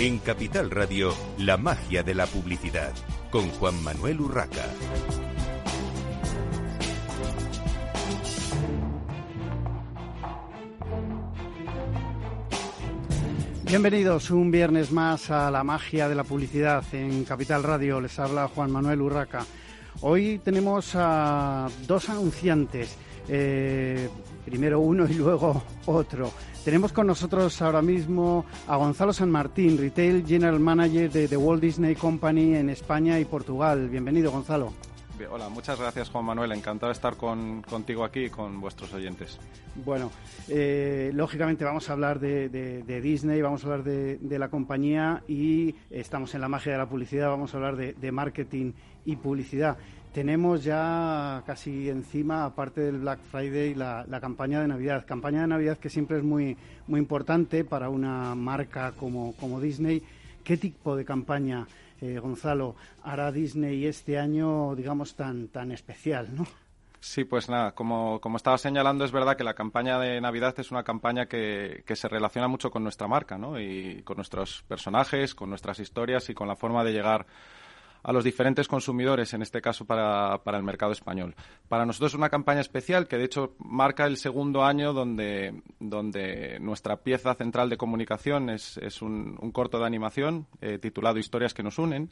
En Capital Radio, la magia de la publicidad, con Juan Manuel Urraca. Bienvenidos un viernes más a la magia de la publicidad en Capital Radio. Les habla Juan Manuel Urraca. Hoy tenemos a dos anunciantes, eh, primero uno y luego otro. Tenemos con nosotros ahora mismo a Gonzalo San Martín, Retail General Manager de The Walt Disney Company en España y Portugal. Bienvenido, Gonzalo. Hola, muchas gracias Juan Manuel, encantado de estar con, contigo aquí y con vuestros oyentes. Bueno, eh, lógicamente vamos a hablar de, Disney, vamos a hablar de, la compañía y estamos en la magia de la publicidad, vamos a hablar de, marketing y publicidad. Tenemos ya casi encima, aparte del Black Friday, la, campaña de Navidad. Campaña de Navidad que siempre es muy, muy importante para una marca como, como Disney. ¿Qué tipo de campaña? Eh, Gonzalo, hará Disney este año, digamos, tan, tan especial, ¿no? Sí, pues nada, como, como estaba señalando, es verdad que la campaña de Navidad es una campaña que, que, se relaciona mucho con nuestra marca, ¿no? Y con nuestros personajes, con nuestras historias y con la forma de llegar a los diferentes consumidores, en este caso para, para, el mercado español. Para nosotros es una campaña especial que, de hecho, marca el segundo año donde, donde nuestra pieza central de comunicación es, es un, corto de animación eh, titulado Historias que nos unen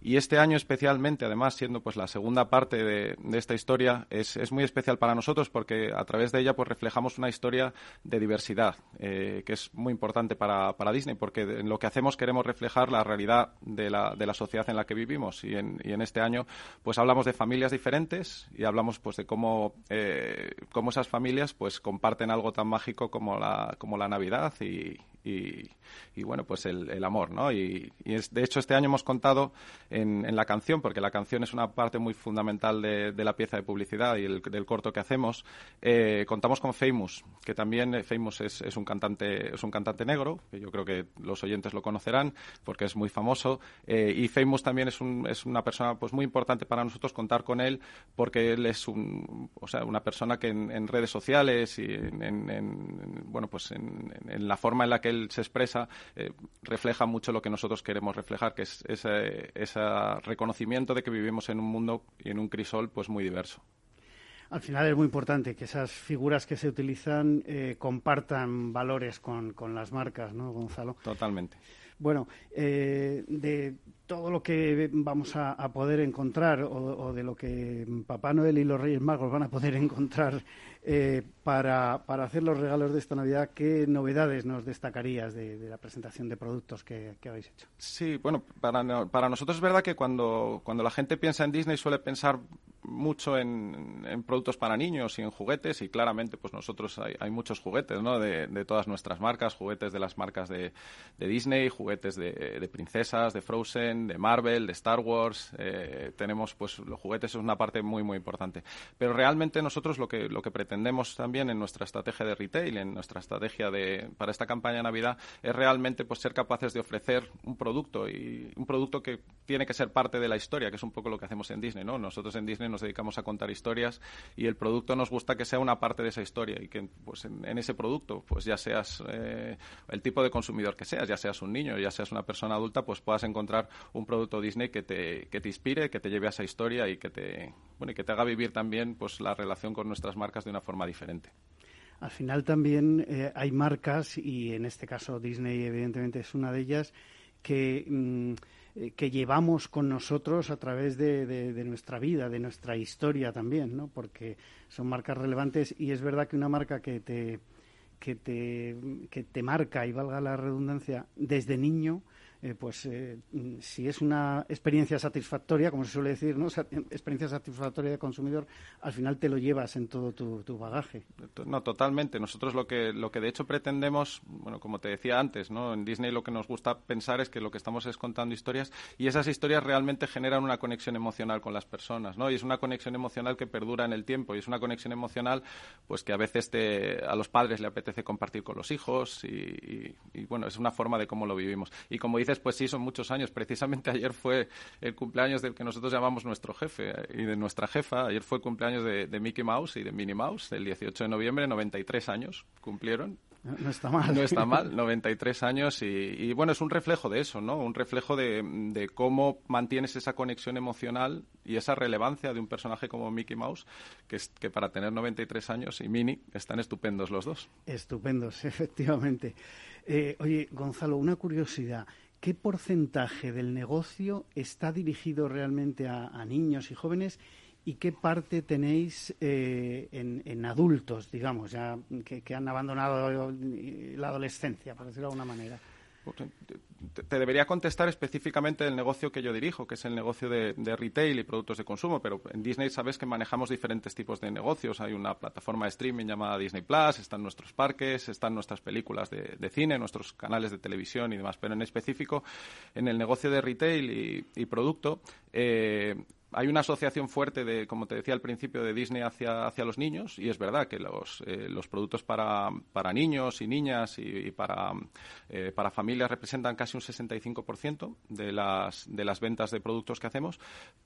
y este año especialmente, además, siendo pues la segunda parte de, esta historia, es, es, muy especial para nosotros porque a través de ella pues reflejamos una historia de diversidad, eh, que es muy importante para, Disney, porque en lo que hacemos queremos reflejar la realidad de la, de la sociedad en la que vivimos. Y en, y en, este año pues hablamos de familias diferentes y hablamos pues de cómo, eh, cómo esas familias pues comparten algo tan mágico como la, como la Navidad y, y, bueno, pues el, amor, ¿no? Y, es, de hecho este año hemos contado en, la canción, porque la canción es una parte muy fundamental de, la pieza de publicidad y el, del corto que hacemos, eh, contamos con Famous, que también eh, Famous es, un cantante, es un cantante negro, que yo creo que los oyentes lo conocerán porque es muy famoso, eh, y Famous también es, un, es una persona pues muy importante para nosotros contar con él porque él es un, o sea, una persona que en, redes sociales y en, bueno, pues en, la forma en la que él se expresa eh, refleja mucho lo que nosotros queremos reflejar, que es ese, reconocimiento de que vivimos en un mundo y en un crisol pues muy diverso. Al final es muy importante que esas figuras que se utilizan eh, compartan valores con, con, las marcas, ¿no, Gonzalo? Totalmente. Bueno, eh, de todo lo que vamos a, poder encontrar o, de lo que Papá Noel y los Reyes Magos van a poder encontrar eh, para, para, hacer los regalos de esta Navidad, ¿qué novedades nos destacarías de, la presentación de productos que, habéis hecho? Sí, bueno, para, para, nosotros es verdad que cuando, cuando la gente piensa en Disney suele pensar mucho en, productos para niños y en juguetes y claramente pues nosotros hay, hay muchos juguetes ¿no? de, de, todas nuestras marcas, juguetes de las marcas de, de Disney, juguetes de, de princesas, de Frozen, de Marvel, de Star Wars, eh, tenemos pues los juguetes es una parte muy muy importante. Pero realmente nosotros lo que lo que pretendemos también en nuestra estrategia de retail, en nuestra estrategia de para esta campaña de Navidad es realmente pues ser capaces de ofrecer un producto y un producto que tiene que ser parte de la historia, que es un poco lo que hacemos en Disney, ¿no? Nosotros en Disney nos dedicamos a contar historias y el producto nos gusta que sea una parte de esa historia y que pues en, ese producto pues ya seas eh, el tipo de consumidor que seas, ya seas un niño, ya seas una persona adulta, pues puedas encontrar un producto Disney que te, que te inspire, que te lleve a esa historia y que te, bueno, y que te haga vivir también pues, la relación con nuestras marcas de una forma diferente. Al final también eh, hay marcas, y en este caso Disney evidentemente es una de ellas, que, mm, eh, que llevamos con nosotros a través de, de, nuestra vida, de nuestra historia también, ¿no? porque son marcas relevantes y es verdad que una marca que te, que te, que te marca, y valga la redundancia, desde niño, eh, pues eh, si es una experiencia satisfactoria, como se suele decir, ¿no? experiencia satisfactoria de consumidor, al final te lo llevas en todo tu, bagaje. No, totalmente. Nosotros lo que, lo que de hecho pretendemos, bueno, como te decía antes, ¿no? En Disney lo que nos gusta pensar es que lo que estamos es contando historias y esas historias realmente generan una conexión emocional con las personas, ¿no? Y es una conexión emocional que perdura en el tiempo y es una conexión emocional pues que a veces te, a los padres le apetece compartir con los hijos y, y bueno, es una forma de cómo lo vivimos. Y como pues sí, son muchos años. Precisamente ayer fue el cumpleaños del que nosotros llamamos nuestro jefe eh, y de nuestra jefa. Ayer fue el cumpleaños de, Mickey Mouse y de Minnie Mouse, el 18 de noviembre, 93 años cumplieron. No, está mal. No está mal, 93 años y, bueno, es un reflejo de eso, ¿no? Un reflejo de, cómo mantienes esa conexión emocional y esa relevancia de un personaje como Mickey Mouse, que, es, que para tener 93 años y Minnie están estupendos los dos. Estupendos, efectivamente. Eh, oye, Gonzalo, una curiosidad. ¿Qué porcentaje del negocio está dirigido realmente a niños y jóvenes y qué parte tenéis eh, en, adultos, digamos, ya que, han abandonado la adolescencia, por decirlo de alguna manera? Te, debería contestar específicamente el negocio que yo dirijo, que es el negocio de, retail y productos de consumo, pero en Disney sabes que manejamos diferentes tipos de negocios. Hay una plataforma de streaming llamada Disney Plus, están nuestros parques, están nuestras películas de, cine, nuestros canales de televisión y demás. Pero en específico, en el negocio de retail y, y producto, eh, hay una asociación fuerte de, como te decía al principio, de Disney hacia, hacia los niños y es verdad que los, eh, los productos para, para, niños y niñas y, para, eh, para familias representan casi un 65% de las, de las ventas de productos que hacemos,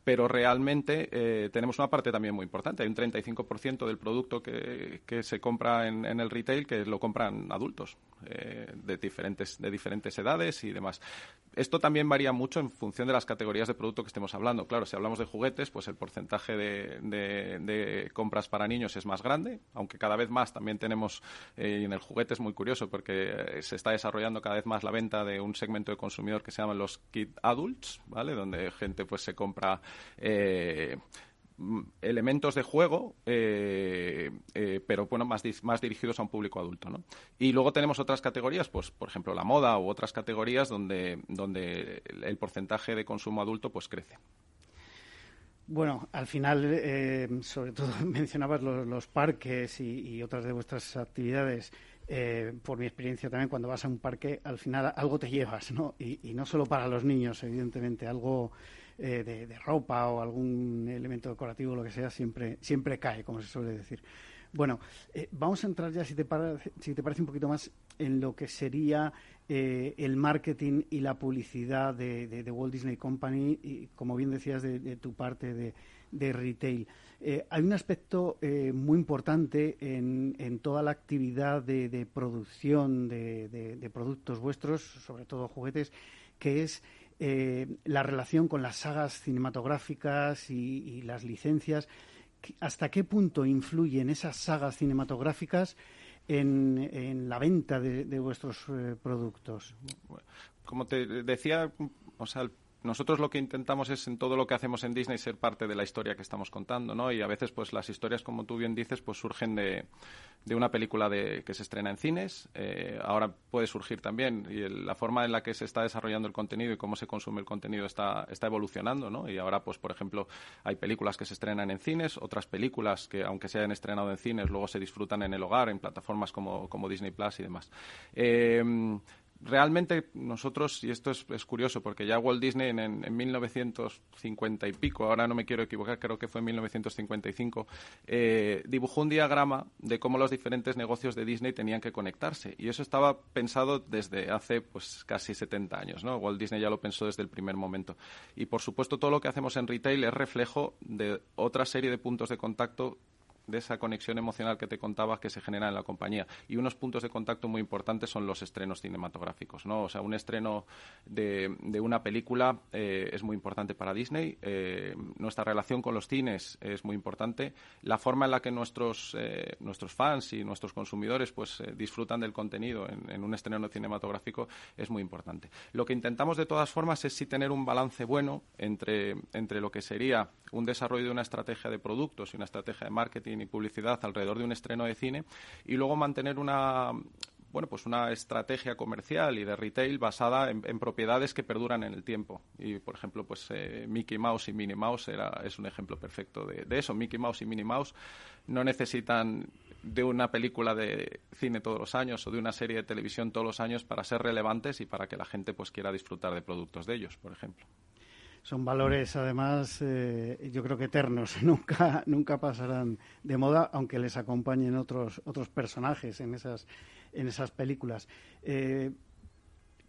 pero realmente eh, tenemos una parte también muy importante. Hay un 35% del producto que, que se compra en, en, el retail que lo compran adultos de, diferentes, de diferentes edades y demás. Esto también varía mucho en función de las categorías de producto que estemos hablando. Claro, si hablamos de juguetes, pues el porcentaje de, compras para niños es más grande, aunque cada vez más también tenemos, eh, en el juguete es muy curioso porque eh, se está desarrollando cada vez más la venta de un segmento de consumidor que se llama los kid adults, ¿vale? Donde gente pues se compra eh, elementos de juego, eh, eh, pero bueno, más, más dirigidos a un público adulto. ¿no? Y luego tenemos otras categorías, pues por ejemplo la moda u otras categorías donde, donde el porcentaje de consumo adulto pues crece. Bueno, al final, eh, sobre todo mencionabas los, parques y, otras de vuestras actividades. por mi experiencia también, cuando vas a un parque, al final algo te llevas, ¿no? y no solo para los niños, evidentemente, algo eh, de, ropa o algún elemento decorativo, lo que sea, siempre, siempre cae, como se suele decir. Bueno, eh, vamos a entrar ya, si te, si te parece, un poquito más en lo que sería eh, el marketing y la publicidad de, Walt Disney Company, y como bien decías, de, tu parte de, retail. hay un aspecto muy importante en, en, toda la actividad de, producción de, productos vuestros, sobre todo juguetes, que es eh, la relación con las sagas cinematográficas y, las licencias. ¿Hasta qué punto influyen esas sagas cinematográficas en, la venta de, vuestros eh, productos? Como te decía, o sea, nosotros lo que intentamos es en todo lo que hacemos en Disney ser parte de la historia que estamos contando, ¿no? Y a veces, pues las historias, como tú bien dices, pues surgen de, de una película de, que se estrena en cines. Eh, ahora puede surgir también y la forma en la que se está desarrollando el contenido y cómo se consume el contenido está, está evolucionando, ¿no? Y ahora, pues por ejemplo, hay películas que se estrenan en cines, otras películas que, aunque se hayan estrenado en cines, luego se disfrutan en el hogar, en plataformas como, como Disney Plus y demás. Eh, realmente nosotros, y esto es, curioso, porque ya Walt Disney en, en, 1950 y pico, ahora no me quiero equivocar, creo que fue en 1955, eh, dibujó un diagrama de cómo los diferentes negocios de Disney tenían que conectarse. Y eso estaba pensado desde hace pues casi 70 años. ¿no? Walt Disney ya lo pensó desde el primer momento. Y por supuesto todo lo que hacemos en retail es reflejo de otra serie de puntos de contacto de esa conexión emocional que te contaba que se genera en la compañía. Y unos puntos de contacto muy importantes son los estrenos cinematográficos, ¿no? O sea, un estreno de, de una película eh, es muy importante para Disney. Eh, nuestra relación con los cines es muy importante. La forma en la que nuestros, eh, nuestros fans y nuestros consumidores pues disfrutan del contenido en, en, un estreno cinematográfico es muy importante. Lo que intentamos de todas formas es sí tener un balance bueno entre, entre lo que sería un desarrollo de una estrategia de productos y una estrategia de marketing y publicidad alrededor de un estreno de cine y luego mantener una bueno, pues una estrategia comercial y de retail basada en, propiedades que perduran en el tiempo. Y, por ejemplo, pues eh, Mickey Mouse y Minnie Mouse era, es un ejemplo perfecto de, eso. Mickey Mouse y Minnie Mouse no necesitan de una película de cine todos los años o de una serie de televisión todos los años para ser relevantes y para que la gente pues quiera disfrutar de productos de ellos, por ejemplo son valores además eh, yo creo que eternos nunca nunca pasarán de moda aunque les acompañen otros otros personajes en esas en esas películas eh,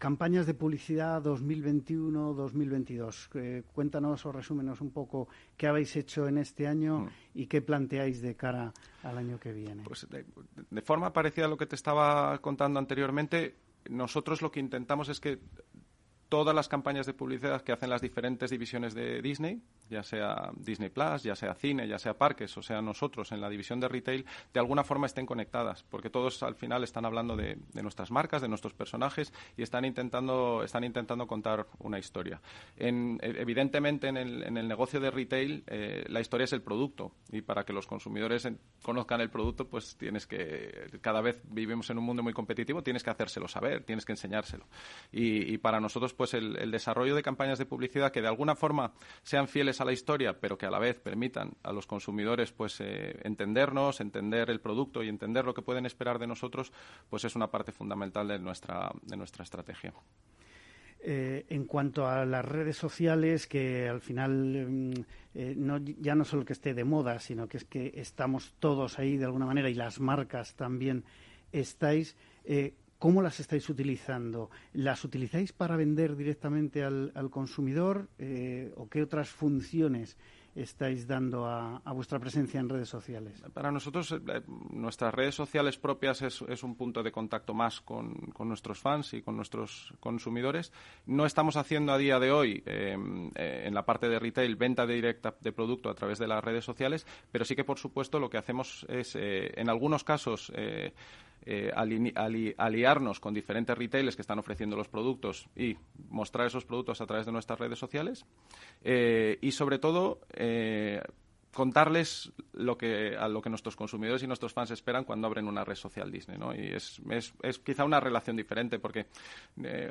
campañas de publicidad 2021-2022. Eh, cuéntanos o resúmenos un poco qué habéis hecho en este año mm. y qué planteáis de cara al año que viene. Pues de forma parecida a lo que te estaba contando anteriormente, nosotros lo que intentamos es que todas las campañas de publicidad que hacen las diferentes divisiones de Disney, ya sea Disney Plus, ya sea cine, ya sea parques, o sea nosotros en la división de retail, de alguna forma estén conectadas, porque todos al final están hablando de, nuestras marcas, de nuestros personajes y están intentando, están intentando contar una historia. evidentemente en el, negocio de retail eh, la historia es el producto y para que los consumidores conozcan el producto, pues tienes que, cada vez vivimos en un mundo muy competitivo, tienes que hacérselo saber, tienes que enseñárselo. Y, y para nosotros, pues el, desarrollo de campañas de publicidad que de alguna forma sean fieles a la historia, pero que a la vez permitan a los consumidores pues eh, entendernos, entender el producto y entender lo que pueden esperar de nosotros, pues es una parte fundamental de nuestra, de nuestra estrategia. Eh, en cuanto a las redes sociales, que al final mm, eh, no, ya no solo que esté de moda, sino que es que estamos todos ahí de alguna manera y las marcas también estáis. ¿Cómo las estáis utilizando? ¿Las utilizáis para vender directamente al, consumidor eh, o qué otras funciones estáis dando a, vuestra presencia en redes sociales? Para nosotros, eh, nuestras redes sociales propias es, un punto de contacto más con, nuestros fans y con nuestros consumidores. No estamos haciendo a día de hoy, eh, en la parte de retail, venta directa de producto a través de las redes sociales, pero sí que, por supuesto, lo que hacemos es, en algunos casos, eh, aliarnos con diferentes retailers que están ofreciendo los productos y mostrar esos productos a través de nuestras redes sociales. Eh, y sobre todo, eh, contarles lo que, a lo que nuestros consumidores y nuestros fans esperan cuando abren una red social Disney, ¿no? Y es, es, quizá una relación diferente porque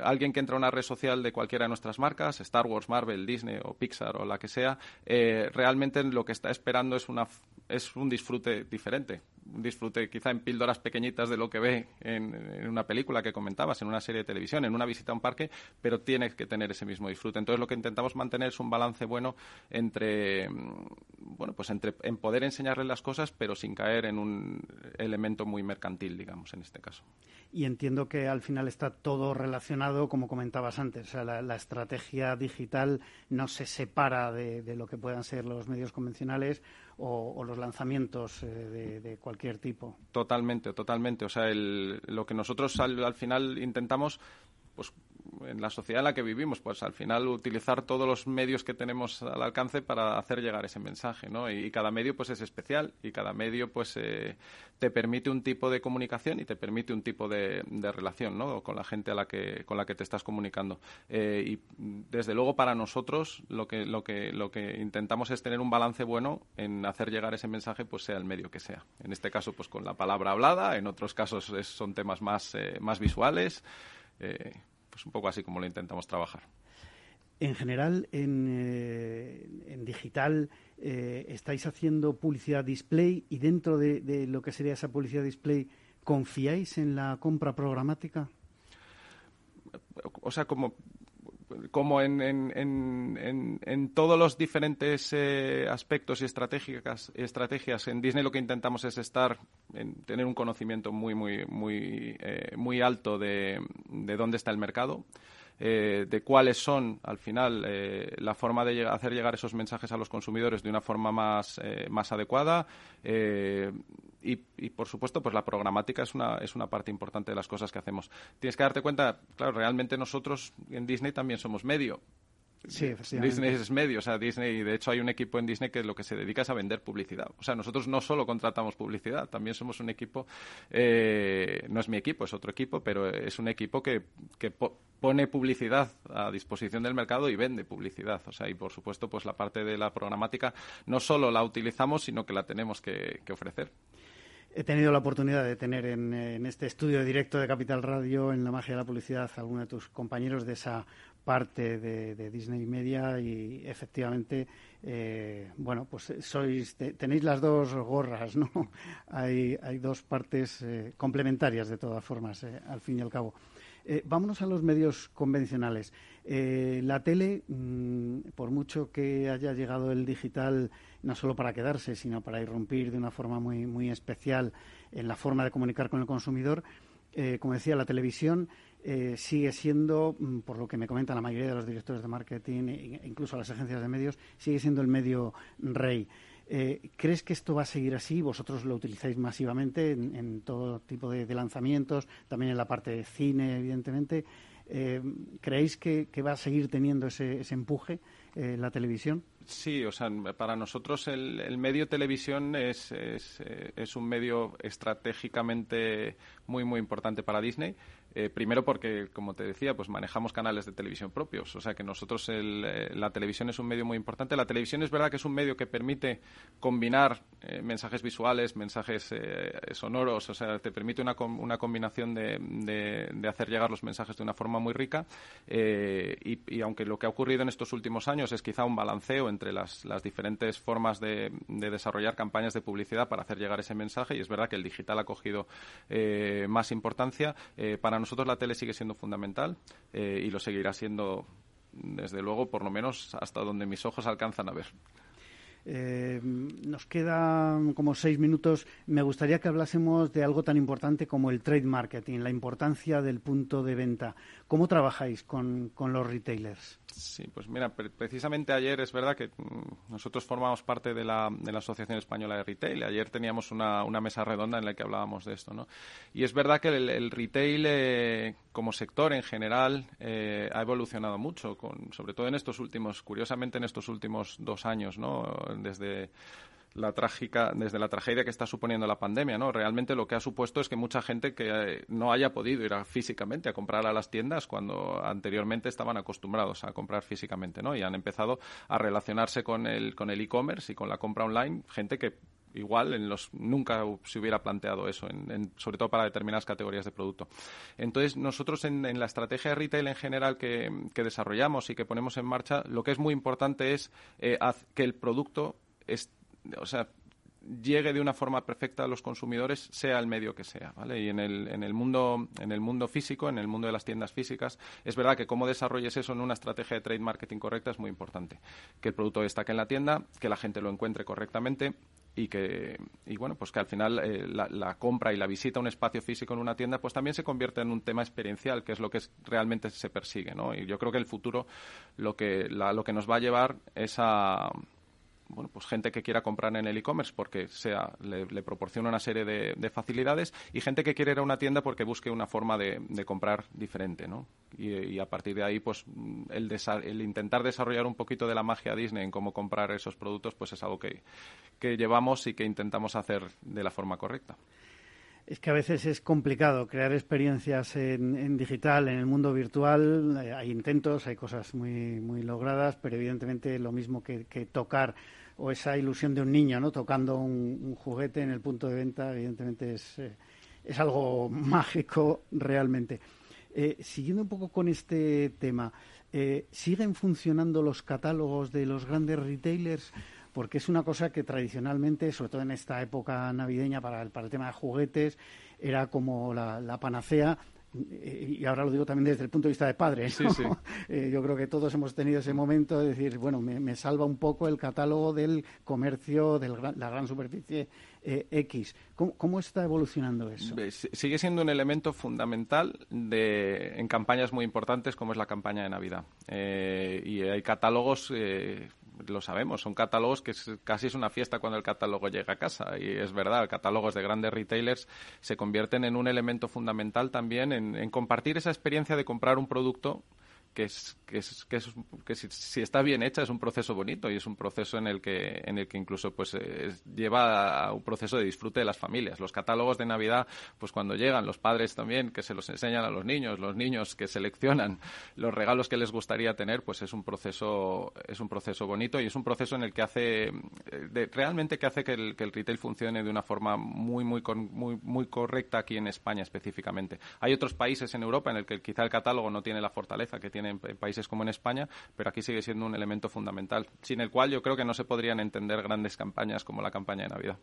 alguien que entra a una red social de cualquiera de nuestras marcas, Star Wars, Marvel, Disney o Pixar o la que sea, realmente lo que está esperando es, una, es un disfrute diferente disfrute quizá en píldoras pequeñitas de lo que ve en, una película que comentabas, en una serie de televisión, en una visita a un parque, pero tiene que tener ese mismo disfrute. Entonces lo que intentamos mantener es un balance bueno entre, mm, bueno, pues entre en poder enseñarle las cosas, pero sin caer en un elemento muy mercantil, digamos, en este caso. Y entiendo que al final está todo relacionado, como comentabas antes, o sea, la, estrategia digital no se separa de, de lo que puedan ser los medios convencionales o, los lanzamientos eh, de, cualquier tipo. Totalmente, totalmente. O sea, lo que nosotros al, final intentamos, pues en la sociedad en la que vivimos, pues al final utilizar todos los medios que tenemos al alcance para hacer llegar ese mensaje, ¿no? Y, cada medio pues es especial y cada medio pues eh, te permite un tipo de comunicación y te permite un tipo de, relación, ¿no? Con la gente a la que con la que te estás comunicando. Eh, y desde luego para nosotros lo que lo que lo que intentamos es tener un balance bueno en hacer llegar ese mensaje, pues sea el medio que sea. En este caso pues con la palabra hablada, en otros casos son temas más eh, más visuales pues un poco así como lo intentamos trabajar. En general, en, eh, digital, eh, estáis haciendo publicidad display y dentro de, lo que sería esa publicidad display, ¿confiáis en la compra programática? O sea, como como en, en, en, todos los diferentes eh, aspectos y estrategias, estrategias en Disney lo que intentamos es estar en tener un conocimiento muy muy muy muy alto de, de dónde está el mercado eh, de cuáles son, al final, eh, la forma de hacer llegar esos mensajes a los consumidores de una forma más, eh, más adecuada. Y, y, por supuesto, pues la programática es una, es una parte importante de las cosas que hacemos. Tienes que darte cuenta, claro, realmente nosotros en Disney también somos medio. Sí, Disney es medio, o sea, Disney, de hecho hay un equipo en Disney que lo que se dedica es a vender publicidad. O sea, nosotros no solo contratamos publicidad, también somos un equipo, eh, no es mi equipo, es otro equipo, pero es un equipo que, que pone publicidad a disposición del mercado y vende publicidad. O sea, y por supuesto, pues la parte de la programática no solo la utilizamos, sino que la tenemos que, ofrecer. He tenido la oportunidad de tener en, en, este estudio directo de Capital Radio, en la magia de la publicidad, a alguno de tus compañeros de esa parte de, Disney Media y efectivamente, eh, bueno, pues sois, tenéis las dos gorras, ¿no? hay, hay dos partes eh, complementarias de todas formas, eh, al fin y al cabo. vámonos a los medios convencionales. la tele, mm, por mucho que haya llegado el digital, no solo para quedarse, sino para irrumpir de una forma muy, muy especial en la forma de comunicar con el consumidor, como decía, la televisión eh, sigue siendo, mm, por lo que me comentan la mayoría de los directores de marketing, e incluso las agencias de medios, sigue siendo el medio rey. Eh, ¿Crees que esto va a seguir así? Vosotros lo utilizáis masivamente en, todo tipo de, lanzamientos, también en la parte de cine, evidentemente. Eh, ¿Creéis que, va a seguir teniendo ese, empuje la televisión? Sí, o sea, para nosotros el, medio televisión es, es, un medio estratégicamente muy, muy importante para Disney. Eh, primero porque, como te decía, pues manejamos canales de televisión propios. O sea que nosotros eh, la televisión es un medio muy importante. La televisión es verdad que es un medio que permite combinar eh, mensajes visuales, mensajes sonoros. O sea, te permite una, una combinación de, de, hacer llegar los mensajes de una forma muy rica. Y, aunque lo que ha ocurrido en estos últimos años es quizá un balanceo entre las, las diferentes formas de, de, desarrollar campañas de publicidad para hacer llegar ese mensaje, y es verdad que el digital ha cogido más importancia para nosotros la tele sigue siendo fundamental eh, y lo seguirá siendo, desde luego, por lo menos hasta donde mis ojos alcanzan a ver. Eh, nos quedan como seis minutos. Me gustaría que hablásemos de algo tan importante como el trade marketing, la importancia del punto de venta. ¿Cómo trabajáis con, con los retailers? Sí, pues mira, precisamente ayer es verdad que mm, nosotros formamos parte de la, de la Asociación Española de Retail. Ayer teníamos una, una, mesa redonda en la que hablábamos de esto, ¿no? Y es verdad que el, retail eh, como sector en general eh, ha evolucionado mucho, con, sobre todo en estos últimos, curiosamente en estos últimos dos años, ¿no? Desde la trágica, desde la tragedia que está suponiendo la pandemia, ¿no? Realmente lo que ha supuesto es que mucha gente que eh, no haya podido ir físicamente a comprar a las tiendas cuando anteriormente estaban acostumbrados a comprar físicamente, ¿no? Y han empezado a relacionarse con el con el e-commerce y con la compra online, gente que igual en los nunca se hubiera planteado eso, sobre todo para determinadas categorías de producto. Entonces, nosotros en, la estrategia de retail en general que, desarrollamos y que ponemos en marcha, lo que es muy importante es eh, que el producto esté o sea, llegue de una forma perfecta a los consumidores, sea el medio que sea, ¿vale? Y en el, en el mundo en el mundo físico, en el mundo de las tiendas físicas, es verdad que cómo desarrolles eso en una estrategia de trade marketing correcta es muy importante. Que el producto destaque en la tienda, que la gente lo encuentre correctamente y que y bueno pues que al final eh, la, compra y la visita a un espacio físico en una tienda pues también se convierte en un tema experiencial que es lo que realmente se persigue ¿no? y yo creo que el futuro lo que lo que nos va a llevar es a bueno, pues gente que quiera comprar en el e-commerce porque sea, le, proporciona una serie de, facilidades y gente que quiere ir a una tienda porque busque una forma de, comprar diferente, ¿no? Y, a partir de ahí, pues el, el, intentar desarrollar un poquito de la magia Disney en cómo comprar esos productos, pues es algo que, que llevamos y que intentamos hacer de la forma correcta. Es que a veces es complicado crear experiencias en, digital, en el mundo virtual. Hay intentos, hay cosas muy, muy logradas, pero evidentemente lo mismo que, tocar o esa ilusión de un niño, ¿no? Tocando un, juguete en el punto de venta, evidentemente es, eh, es algo mágico realmente. Eh, siguiendo un poco con este tema, ¿siguen funcionando los catálogos de los grandes retailers? porque es una cosa que tradicionalmente, sobre todo en esta época navideña para el, para el tema de juguetes, era como la, panacea eh, y ahora lo digo también desde el punto de vista de padre. Eh, yo creo que todos hemos tenido ese momento de decir, bueno, me, salva un poco el catálogo del comercio de la gran superficie eh, X. ¿Cómo, está evolucionando eso? Sigue siendo un elemento fundamental de, en campañas muy importantes como es la campaña de Navidad. y hay catálogos lo sabemos, son catálogos que casi es una fiesta cuando el catálogo llega a casa. Y es verdad, catálogos de grandes retailers se convierten en un elemento fundamental también en compartir esa experiencia de comprar un producto que es que es que, es, que si, está bien hecha es un proceso bonito y es un proceso en el que en el que incluso pues lleva a un proceso de disfrute de las familias. Los catálogos de navidad pues cuando llegan los padres también que se los enseñan a los niños los niños que seleccionan los regalos que les gustaría tener pues es un proceso es un proceso bonito y es un proceso en el que hace realmente que hace que el, que el retail funcione de una forma muy muy muy muy correcta aquí en España específicamente. Hay otros países en Europa en el que quizá el catálogo no tiene la fortaleza que tiene en, países como en España, pero aquí sigue siendo un elemento fundamental, sin el cual yo creo que no se podrían entender grandes campañas como la campaña de Navidad.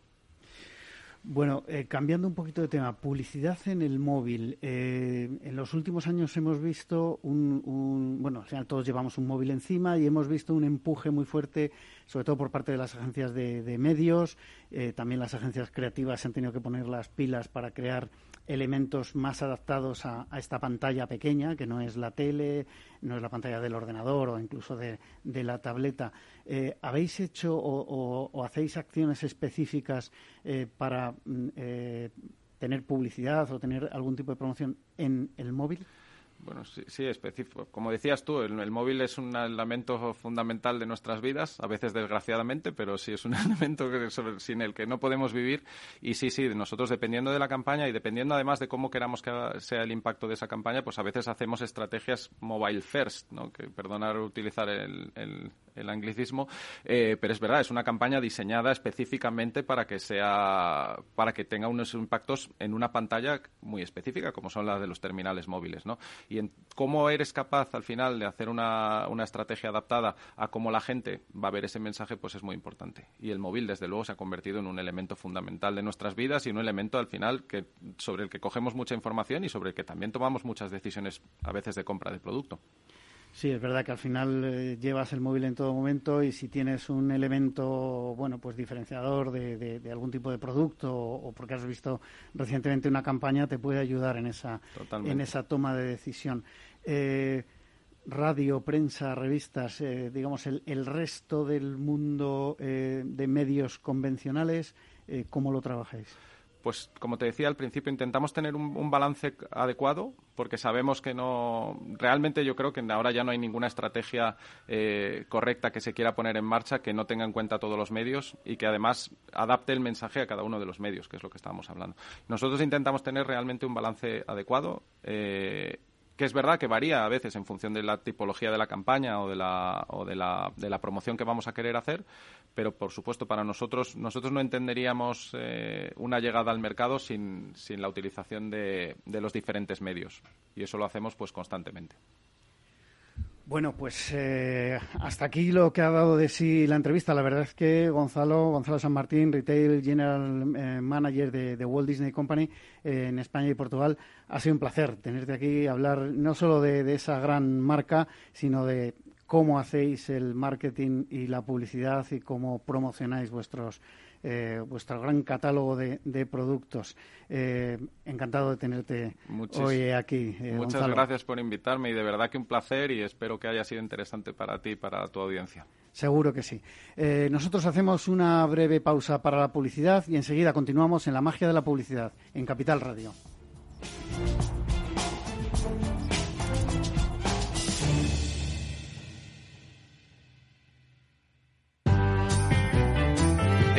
Bueno, eh, cambiando un poquito de tema, publicidad en el móvil. Eh, en los últimos años hemos visto un, bueno, al final todos llevamos un móvil encima y hemos visto un empuje muy fuerte, sobre todo por parte de las agencias de, medios. Eh, también las agencias creativas se han tenido que poner las pilas para crear elementos más adaptados a, esta pantalla pequeña, que no es la tele, no es la pantalla del ordenador o incluso de, la tableta. Eh, ¿Habéis hecho o, hacéis acciones específicas eh, para mm, eh, tener publicidad o tener algún tipo de promoción en el móvil? Bueno, sí, sí, específico. Como decías tú, el, móvil es un elemento fundamental de nuestras vidas, a veces desgraciadamente, pero sí es un elemento sin el que no podemos vivir. Y sí, sí, nosotros dependiendo de la campaña y dependiendo además de cómo queramos que sea el impacto de esa campaña, pues a veces hacemos estrategias mobile first, ¿no? Que perdonar utilizar el, el anglicismo, eh, pero es verdad, es una campaña diseñada específicamente para que sea, para que tenga unos impactos en una pantalla muy específica, como son las de los terminales móviles, ¿no? Y en cómo eres capaz al final de hacer una, una estrategia adaptada a cómo la gente va a ver ese mensaje, pues es muy importante. Y el móvil, desde luego, se ha convertido en un elemento fundamental de nuestras vidas y un elemento al final que sobre el que cogemos mucha información y sobre el que también tomamos muchas decisiones a veces de compra de producto. Sí, es verdad que al final eh, llevas el móvil en todo momento y si tienes un elemento, bueno, pues diferenciador de, algún tipo de producto o, porque has visto recientemente una campaña, te puede ayudar en esa, en esa toma de decisión. Eh, radio, prensa, revistas, eh, digamos, el, el, resto del mundo de medios convencionales, ¿cómo lo trabajáis? Pues como te decía al principio, intentamos tener un, balance adecuado porque sabemos que no. Realmente yo creo que ahora ya no hay ninguna estrategia eh, correcta que se quiera poner en marcha que no tenga en cuenta todos los medios y que además adapte el mensaje a cada uno de los medios, que es lo que estábamos hablando. Nosotros intentamos tener realmente un balance adecuado. Eh, que es verdad que varía a veces en función de la tipología de la campaña o de la, o de la, de la promoción que vamos a querer hacer, pero por supuesto para nosotros, nosotros no entenderíamos eh, una llegada al mercado sin, sin la utilización de, de los diferentes medios y eso lo hacemos pues constantemente. Bueno, pues eh, hasta aquí lo que ha dado de sí la entrevista. La verdad es que Gonzalo, Gonzalo San Martín, Retail General eh, Manager de, Walt Disney Company eh, en España y Portugal, ha sido un placer tenerte aquí, hablar no solo de esa gran marca, sino de cómo hacéis el marketing y la publicidad y cómo promocionáis vuestros eh, vuestro gran catálogo de, productos. Eh, encantado de tenerte hoy aquí. Eh, muchas gracias por invitarme y de verdad que un placer y espero que haya sido interesante para ti y para tu audiencia. Seguro que sí. nosotros hacemos una breve pausa para la publicidad y enseguida continuamos en la magia de la publicidad en Capital Radio.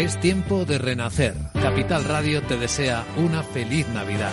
Es tiempo de renacer. Capital Radio te desea una feliz Navidad.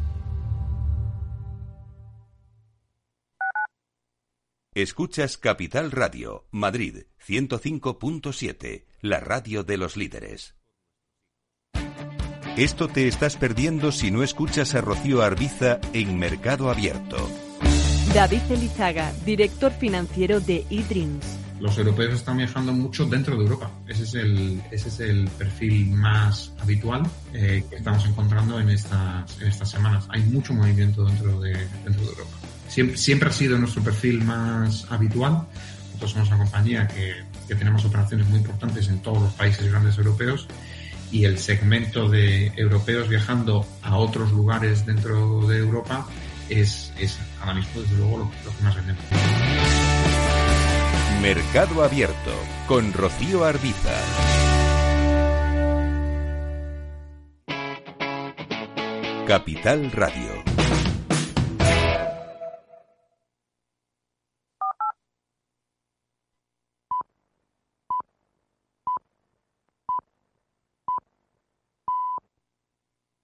Escuchas Capital Radio, Madrid 105.7, la radio de los líderes. Esto te estás perdiendo si no escuchas a Rocío Arbiza en Mercado Abierto. David Elizaga, director financiero de eDreams. Los europeos están viajando mucho dentro de Europa. Ese es el, ese es el perfil más habitual eh, que estamos encontrando en estas, en estas semanas. Hay mucho movimiento dentro de, dentro de Europa siempre, ha sido nuestro perfil más habitual. Nosotros somos una compañía que, tenemos operaciones muy importantes en todos los países grandes europeos y el segmento de europeos viajando a otros lugares dentro de Europa es, es ahora mismo, desde luego, lo, que más vendemos. Mercado Abierto con Rocío Arbiza. Capital Radio.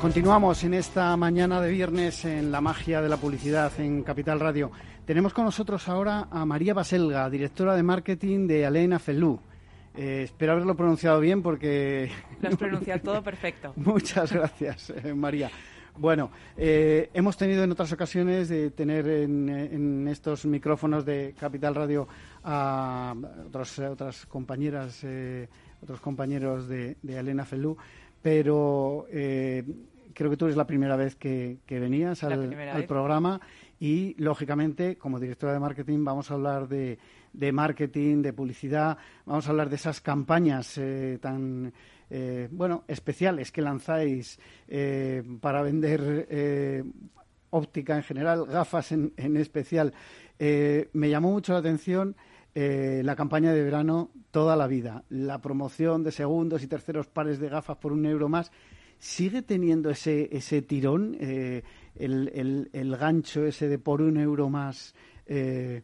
Continuamos en esta mañana de viernes en la magia de la publicidad en Capital Radio. Tenemos con nosotros ahora a María Baselga, directora de marketing de Alena Felú. Eh, espero haberlo pronunciado bien porque... Lo has pronunciado todo perfecto. Muchas gracias, eh, María. Bueno, eh, hemos tenido en otras ocasiones de tener en, estos micrófonos de Capital Radio a otras compañeras, otros compañeros de, de Alena Felú, pero creo que tú eres la primera vez que, venías al, programa y, lógicamente, como directora de marketing, vamos a hablar de, marketing, de publicidad, vamos a hablar de esas campañas eh, tan, eh, bueno, especiales que lanzáis eh, para vender óptica en general, gafas en, en especial. me llamó mucho la atención. la campaña de verano toda la vida, la promoción de segundos y terceros pares de gafas por un euro más ¿Sigue teniendo ese, ese tirón, eh, el, el, gancho ese de por un euro más eh,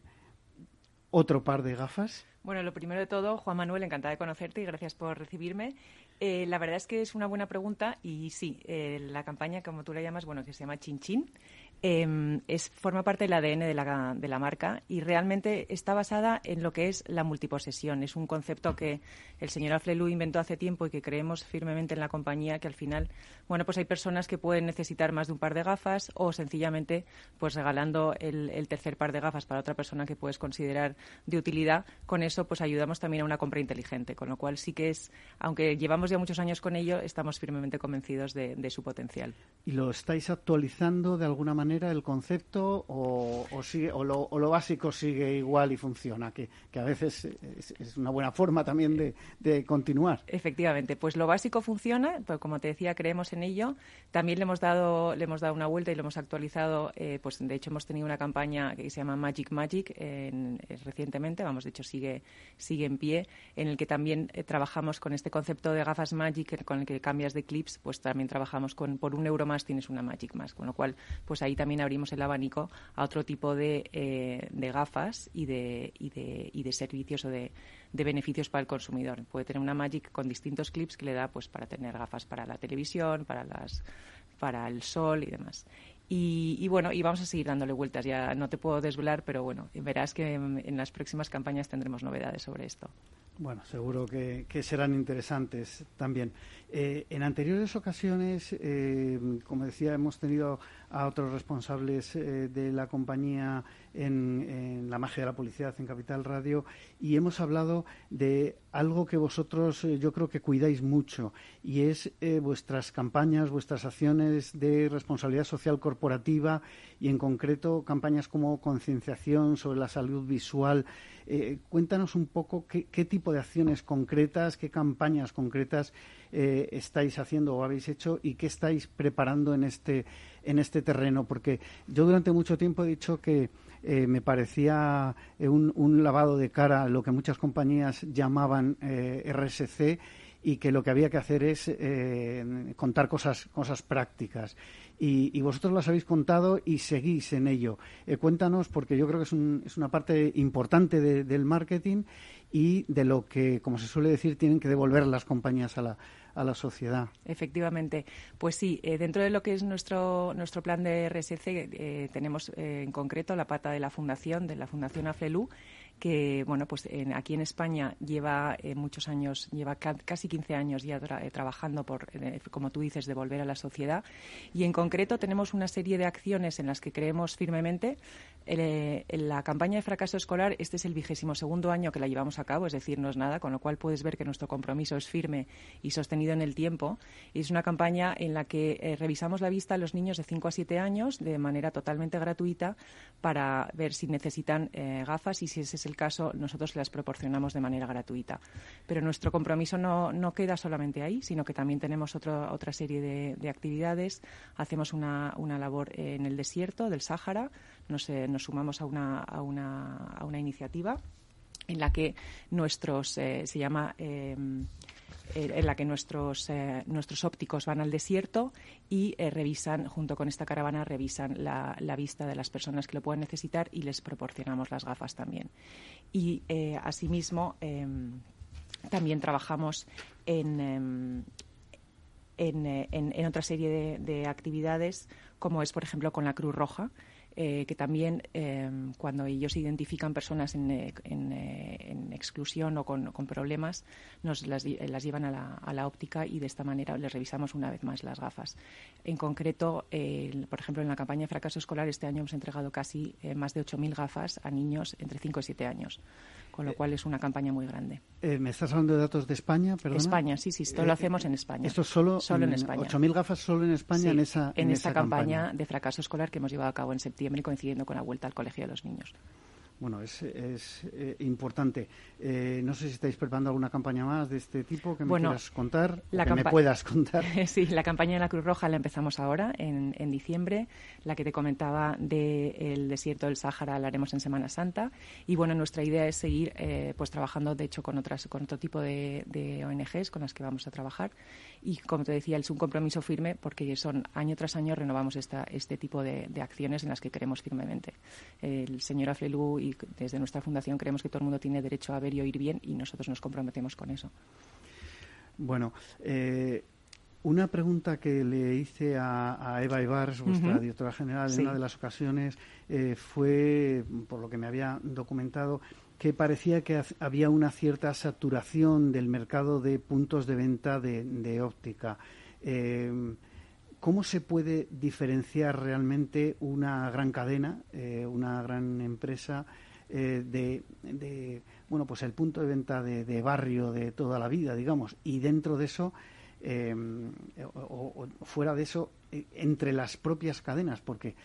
otro par de gafas? Bueno, lo primero de todo, Juan Manuel, encantada de conocerte y gracias por recibirme. Eh, la verdad es que es una buena pregunta y sí, la campaña, como tú la llamas, bueno, que se llama Chin Chin, Em, es, forma parte del ADN de la, de la, marca y realmente está basada en lo que es la multiposesión. Es un concepto que el señor Aflelu inventó hace tiempo y que creemos firmemente en la compañía que al final, bueno, pues hay personas que pueden necesitar más de un par de gafas o sencillamente pues regalando el, el tercer par de gafas para otra persona que puedes considerar de utilidad. Con eso pues ayudamos también a una compra inteligente, con lo cual sí que es, aunque llevamos ya muchos años con ello, estamos firmemente convencidos de, de su potencial. ¿Y lo estáis actualizando de alguna manera? Manera el concepto o, o, lo, básico sigue igual y funciona? Que, a veces es, una buena forma también de, continuar. Efectivamente, pues lo básico funciona, pues como te decía, creemos en ello. También le hemos dado, le hemos dado una vuelta y lo hemos actualizado. Eh, pues de hecho hemos tenido una campaña que se llama Magic Magic eh, recientemente, vamos, de hecho sigue, sigue en pie, en el que también eh, trabajamos con este concepto de gafas Magic con el que cambias de clips, pues también trabajamos con por un euro más tienes una Magic más, con lo cual pues ahí también abrimos el abanico a otro tipo de, eh, de gafas y de, y de, y de servicios o de, de, beneficios para el consumidor. Puede tener una Magic con distintos clips que le da pues para tener gafas para la televisión, para las para el sol y demás. Y, bueno, y vamos a seguir dándole vueltas. Ya no te puedo desvelar, pero bueno, verás que en las próximas campañas tendremos novedades sobre esto. Bueno, seguro que, serán interesantes también. Eh, en anteriores ocasiones, eh, como decía, hemos tenido a otros responsables eh, de la compañía en, la magia de la publicidad en Capital Radio y hemos hablado de algo que vosotros yo creo que cuidáis mucho y es vuestras campañas, vuestras acciones de responsabilidad social corporativa y en concreto campañas como concienciación sobre la salud visual. cuéntanos un poco qué, tipo de acciones concretas, qué campañas concretas eh, estáis haciendo o habéis hecho y qué estáis preparando en este, en este terreno. Porque yo durante mucho tiempo he dicho que eh, me parecía eh, un, lavado de cara lo que muchas compañías llamaban RSC y que lo que había que hacer es contar cosas, cosas prácticas y, vosotros las habéis contado y seguís en ello. Eh, cuéntanos, porque yo creo que es, un, es una parte importante del marketing y de lo que, como se suele decir, tienen que devolver las compañías a la, a la sociedad. Efectivamente. Pues sí, eh, dentro de lo que es nuestro, nuestro plan de RSC, eh, tenemos en concreto la pata de la fundación, de la Fundación AFLELU, que bueno pues aquí en España lleva eh, muchos años lleva casi 15 años ya eh, trabajando por eh, como tú dices de volver a la sociedad. Y en concreto tenemos una serie de acciones en las que creemos firmemente. En la campaña de fracaso escolar este es el vigésimo segundo año que la llevamos a cabo es decir no es nada con lo cual puedes ver que nuestro compromiso es firme y sostenido en el tiempo. Es una campaña en la que revisamos la vista a los niños de 5 a 7 años de manera totalmente gratuita para ver si necesitan gafas y si ese es el caso, nosotros las proporcionamos de manera gratuita. Pero nuestro compromiso no, no queda solamente ahí, sino que también tenemos otro, otra serie de, actividades. Hacemos una, una, labor en el desierto del Sáhara, nos, eh, nos sumamos a una, a, una, a una iniciativa en la que nuestros, eh, se llama eh, eh, en la que nuestros, eh, nuestros ópticos van al desierto y eh, revisan, junto con esta caravana, revisan la, vista de las personas que lo puedan necesitar y les proporcionamos las gafas también. Y asimismo, em, también trabajamos en, em, en, otra serie de actividades, como es, por ejemplo, con la Cruz Roja. Eh, que también em, cuando ellos identifican personas en, eh, eh, en, exclusión o con, problemas, nos las, las llevan a la, a la, óptica y de esta manera les revisamos una vez más las gafas. En concreto, por ejemplo, en la campaña de fracaso escolar este año hemos entregado casi más de 8.000 gafas a niños entre 5 y 7 años con lo cual es una campaña muy grande. ¿Me estás hablando de datos de España? Perdona? España, sí, sí, esto lo hacemos en España. ¿Esto solo, solo en España? 8.000 gafas solo en España en esa En, esa campaña de fracaso escolar que hemos llevado a cabo en septiembre coincidiendo con la vuelta al colegio de los niños. Bueno, es, es eh, importante. Eh, no sé si estáis preparando alguna campaña más de este tipo que me quieras contar, la que me puedas contar. sí, la campaña de la Cruz Roja la empezamos ahora, en, en diciembre. La que te comentaba del desierto del Sáhara la haremos en Semana Santa. Y bueno, nuestra idea es seguir eh, pues trabajando, de hecho, con, otras, con otro tipo de, de ONGs con las que vamos a trabajar y, como te decía, es un compromiso firme porque son año tras año renovamos esta, este tipo de, acciones en las que creemos firmemente. El señor Aflelu y desde nuestra fundación creemos que todo el mundo tiene derecho a ver y oír bien y nosotros nos comprometemos con eso. Bueno, eh, una pregunta que le hice a, Eva Ibars, vuestra directora general, en una de las ocasiones, eh, fue, por lo que me había documentado, que parecía que había una cierta saturación del mercado de puntos de venta de, óptica. Eh, ¿Cómo se puede diferenciar realmente una gran cadena, eh, una gran empresa eh, de, bueno, pues el punto de venta de, barrio de toda la vida, digamos, y dentro de eso, o, fuera de eso, entre las propias cadenas, porque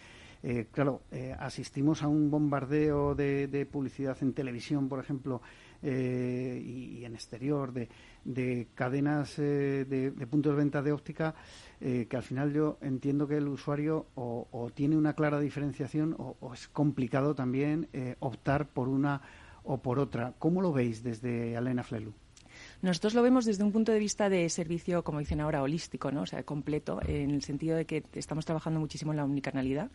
eh, claro, eh, asistimos a un bombardeo de, publicidad en televisión, por ejemplo, eh, y, en exterior, de, cadenas de, puntos de venta de óptica, que al final yo entiendo que el usuario o, tiene una clara diferenciación o, es complicado también optar por una o por otra. ¿Cómo lo veis desde Alena Flelu? Nosotros lo vemos desde un punto de vista de servicio, como dicen ahora, holístico, ¿no? O sea, completo, en el sentido de que estamos trabajando muchísimo en la omnicanalidad.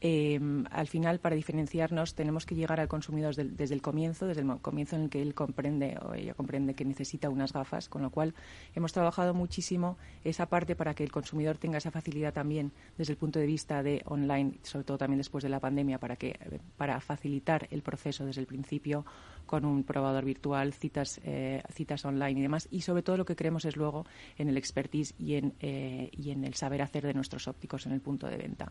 Eh, al final, para diferenciarnos, tenemos que llegar al consumidor desde, el comienzo, desde el comienzo en el que él comprende o ella comprende que necesita unas gafas, con lo cual hemos trabajado muchísimo esa parte para que el consumidor tenga esa facilidad también desde el punto de vista de online, sobre todo también después de la pandemia, para que para facilitar el proceso desde el principio con un probador virtual, citas, eh, citas online y demás. Y sobre todo lo que creemos es luego en el expertise y en, eh, y en el saber hacer de nuestros ópticos en el punto de venta.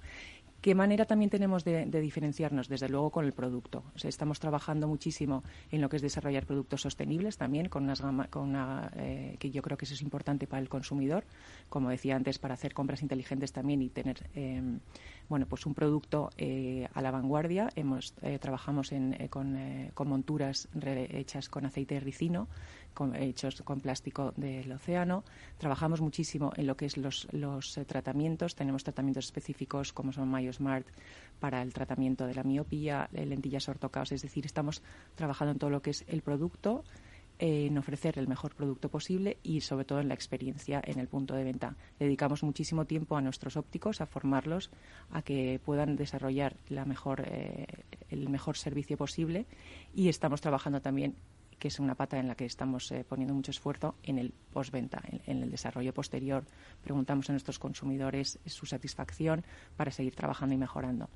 ¿Qué manera también tenemos de, diferenciarnos? Desde luego con el producto. estamos trabajando muchísimo en lo que es desarrollar productos sostenibles también, con, unas con una, eh, que yo creo que eso es importante para el consumidor, como decía antes, para hacer compras inteligentes también y tener em, bueno, pues un producto eh, a la vanguardia. Hemos, eh, trabajamos con, con, monturas hechas con aceite de ricino, hechos con plástico del océano. Trabajamos muchísimo en lo que es los, eh, tratamientos. Tenemos tratamientos específicos como son MyoSmart para el tratamiento de la miopía, eh, lentillas ortocaos. Es decir, estamos trabajando en todo lo que es el producto, en ofrecer el mejor producto posible y sobre todo en la experiencia en el punto de venta. Dedicamos muchísimo tiempo a nuestros ópticos, a formarlos, a que puedan desarrollar eh, el mejor servicio posible y estamos trabajando también que es una pata en la que estamos eh, poniendo mucho esfuerzo en el postventa, en, el desarrollo posterior. Preguntamos a nuestros consumidores su satisfacción para seguir trabajando y mejorando.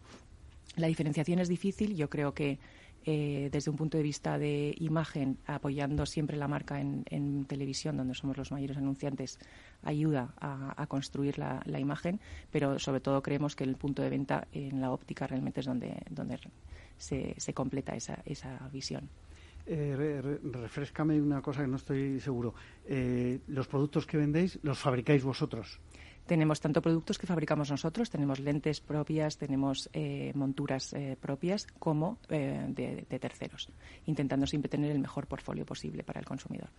La diferenciación es difícil. Yo creo que eh, desde un punto de vista de imagen, apoyando siempre la marca en, televisión, donde somos los mayores anunciantes, ayuda a, construir la, imagen, pero sobre todo creemos que el punto de venta en la óptica realmente es donde, donde se, se completa esa, esa visión. Eh, refrescame una cosa que no estoy seguro. Eh, ¿Los productos que vendéis los fabricáis vosotros? Tenemos tanto productos que fabricamos nosotros, tenemos lentes propias, tenemos eh, monturas eh, propias, como de, terceros, intentando siempre tener el mejor portfolio posible para el consumidor.